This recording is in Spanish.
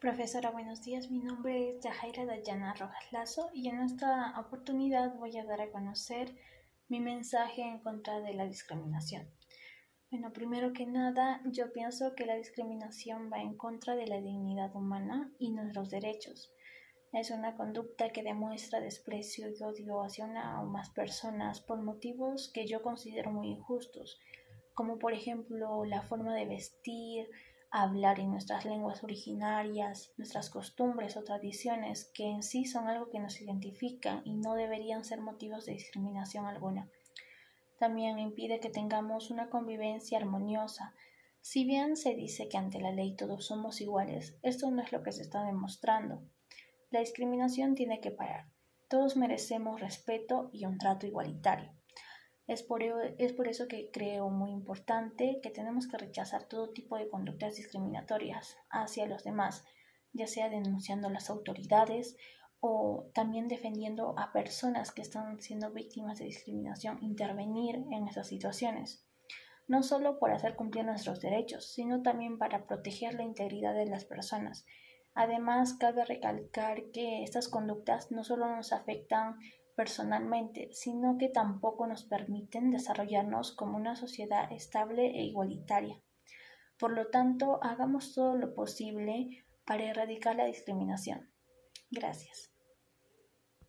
Profesora, buenos días. Mi nombre es Yajaira Dayana Rojas Lazo y en esta oportunidad voy a dar a conocer mi mensaje en contra de la discriminación. Bueno, primero que nada, yo pienso que la discriminación va en contra de la dignidad humana y nuestros derechos. Es una conducta que demuestra desprecio y odio hacia una o más personas por motivos que yo considero muy injustos, como por ejemplo la forma de vestir, hablar en nuestras lenguas originarias, nuestras costumbres o tradiciones, que en sí son algo que nos identifican y no deberían ser motivos de discriminación alguna. También impide que tengamos una convivencia armoniosa. Si bien se dice que ante la ley todos somos iguales, esto no es lo que se está demostrando. La discriminación tiene que parar. Todos merecemos respeto y un trato igualitario. Es por, es por eso que creo muy importante que tenemos que rechazar todo tipo de conductas discriminatorias hacia los demás, ya sea denunciando a las autoridades o también defendiendo a personas que están siendo víctimas de discriminación, intervenir en esas situaciones, no solo por hacer cumplir nuestros derechos, sino también para proteger la integridad de las personas. Además, cabe recalcar que estas conductas no solo nos afectan personalmente, sino que tampoco nos permiten desarrollarnos como una sociedad estable e igualitaria. Por lo tanto, hagamos todo lo posible para erradicar la discriminación. Gracias.